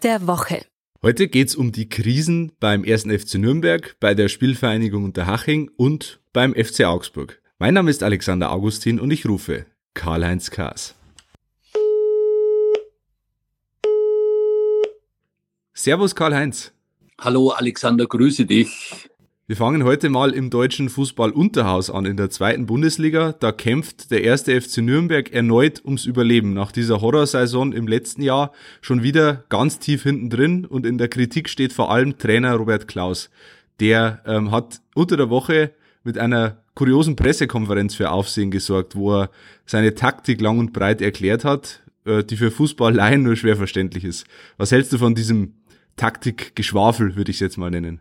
Der Woche. Heute geht's um die Krisen beim 1. FC Nürnberg, bei der Spielvereinigung Unterhaching und beim FC Augsburg. Mein Name ist Alexander Augustin und ich rufe Karl-Heinz Kaas. Servus Karl-Heinz. Hallo Alexander, grüße dich. Wir fangen heute mal im deutschen Fußball-Unterhaus an, in der zweiten Bundesliga. Da kämpft der erste FC Nürnberg erneut ums Überleben. Nach dieser Horrorsaison im letzten Jahr schon wieder ganz tief hinten drin und in der Kritik steht vor allem Trainer Robert Klaus. Der ähm, hat unter der Woche mit einer kuriosen Pressekonferenz für Aufsehen gesorgt, wo er seine Taktik lang und breit erklärt hat, äh, die für Fußballleien nur schwer verständlich ist. Was hältst du von diesem Taktikgeschwafel, würde ich es jetzt mal nennen?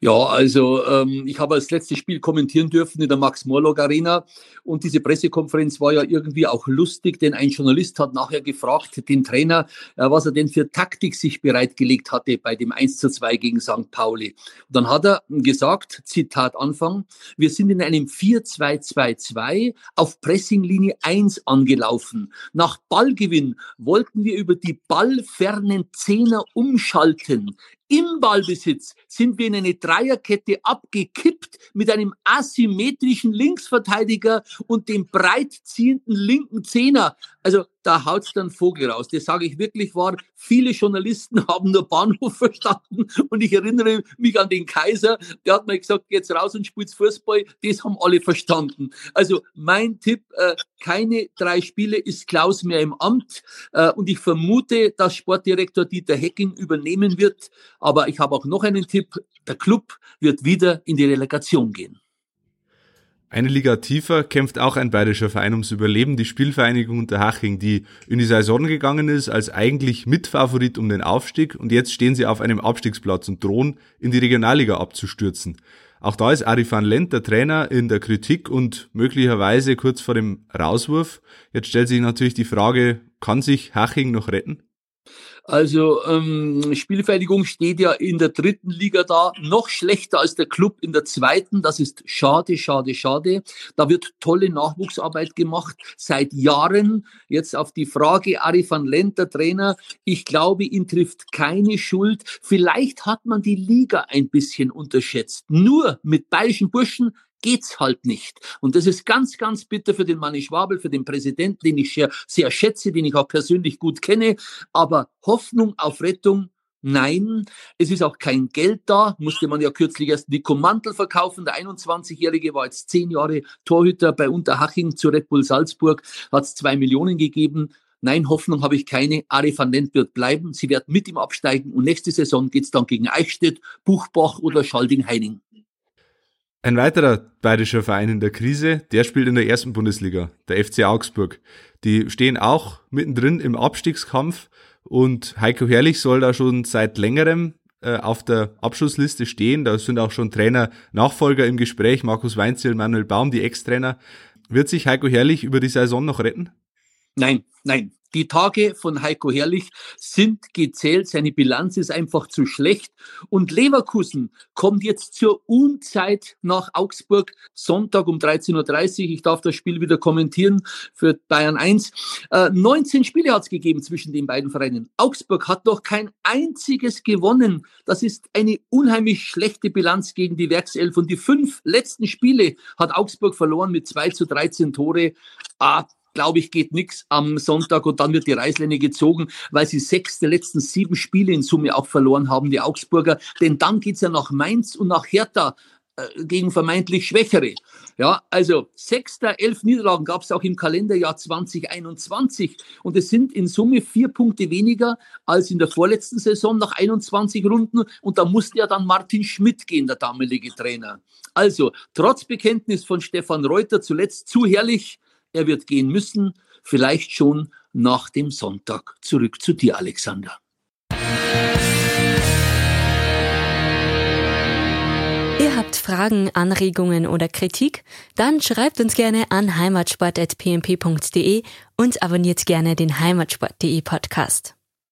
Ja, also ähm, ich habe das letzte Spiel kommentieren dürfen in der Max-Morlock Arena und diese Pressekonferenz war ja irgendwie auch lustig, denn ein Journalist hat nachher gefragt, den Trainer, äh, was er denn für Taktik sich bereitgelegt hatte bei dem 1 zu 2 gegen St. Pauli. Und dann hat er gesagt, Zitat Anfang, wir sind in einem 4-2-2-2 auf Pressinglinie 1 angelaufen. Nach Ballgewinn wollten wir über die ballfernen Zehner umschalten. Im Ballbesitz sind wir in eine Dreierkette abgekippt mit einem asymmetrischen Linksverteidiger und dem breit ziehenden linken Zehner. Also da haut's dann Vogel raus. Das sage ich wirklich wahr. Viele Journalisten haben nur Bahnhof verstanden und ich erinnere mich an den Kaiser, der hat mir gesagt, jetzt raus und spielt Fußball. Das haben alle verstanden. Also mein Tipp, äh, keine drei Spiele ist Klaus mehr im Amt äh, und ich vermute, dass Sportdirektor Dieter Hecking übernehmen wird. Aber ich habe auch noch einen Tipp. Der Club wird wieder in die Relegation gehen. Eine Liga tiefer kämpft auch ein bayerischer Verein ums Überleben, die Spielvereinigung Unterhaching, die in die Saison gegangen ist als eigentlich Mitfavorit um den Aufstieg und jetzt stehen sie auf einem Abstiegsplatz und drohen in die Regionalliga abzustürzen. Auch da ist Ari van Lent, der Trainer, in der Kritik und möglicherweise kurz vor dem Rauswurf. Jetzt stellt sich natürlich die Frage, kann sich Haching noch retten? Also ähm, Spielvereinigung steht ja in der dritten Liga da, noch schlechter als der Club in der zweiten. Das ist schade, schade, schade. Da wird tolle Nachwuchsarbeit gemacht seit Jahren. Jetzt auf die Frage, Ari van Lent, der Trainer, ich glaube, ihn trifft keine Schuld. Vielleicht hat man die Liga ein bisschen unterschätzt. Nur mit bayerischen Burschen geht's halt nicht. Und das ist ganz, ganz bitter für den Manni Schwabel, für den Präsidenten, den ich sehr, sehr schätze, den ich auch persönlich gut kenne. Aber Hoffnung auf Rettung Nein, es ist auch kein Geld da. Musste man ja kürzlich erst Nico Mantel verkaufen. Der 21-Jährige war jetzt zehn Jahre Torhüter bei Unterhaching zu Red Bull Salzburg, hat es zwei Millionen gegeben. Nein, Hoffnung habe ich keine. Ari van Lent wird bleiben. Sie werden mit ihm absteigen und nächste Saison geht's dann gegen Eichstätt, Buchbach oder Schalding-Heining. Ein weiterer bayerischer Verein in der Krise, der spielt in der ersten Bundesliga, der FC Augsburg. Die stehen auch mittendrin im Abstiegskampf und Heiko Herrlich soll da schon seit längerem äh, auf der Abschlussliste stehen. Da sind auch schon Trainer, Nachfolger im Gespräch, Markus Weinzel, Manuel Baum, die Ex-Trainer. Wird sich Heiko Herrlich über die Saison noch retten? Nein, nein, die Tage von Heiko Herrlich sind gezählt. Seine Bilanz ist einfach zu schlecht. Und Leverkusen kommt jetzt zur Unzeit nach Augsburg. Sonntag um 13.30 Uhr. Ich darf das Spiel wieder kommentieren für Bayern 1. Äh, 19 Spiele hat es gegeben zwischen den beiden Vereinen. Augsburg hat noch kein einziges gewonnen. Das ist eine unheimlich schlechte Bilanz gegen die Werkself. Und die fünf letzten Spiele hat Augsburg verloren mit 2 zu 13 Tore. Ah, glaube ich, geht nichts am Sonntag und dann wird die Reißleine gezogen, weil sie sechs der letzten sieben Spiele in Summe auch verloren haben, die Augsburger. Denn dann geht's ja nach Mainz und nach Hertha äh, gegen vermeintlich Schwächere. Ja, also sechs der elf Niederlagen gab es auch im Kalenderjahr 2021 und es sind in Summe vier Punkte weniger als in der vorletzten Saison nach 21 Runden und da musste ja dann Martin Schmidt gehen, der damalige Trainer. Also, trotz Bekenntnis von Stefan Reuter zuletzt zu herrlich, er wird gehen müssen, vielleicht schon nach dem Sonntag. Zurück zu dir, Alexander. Ihr habt Fragen, Anregungen oder Kritik? Dann schreibt uns gerne an heimatsport.pmp.de und abonniert gerne den heimatsport.de Podcast.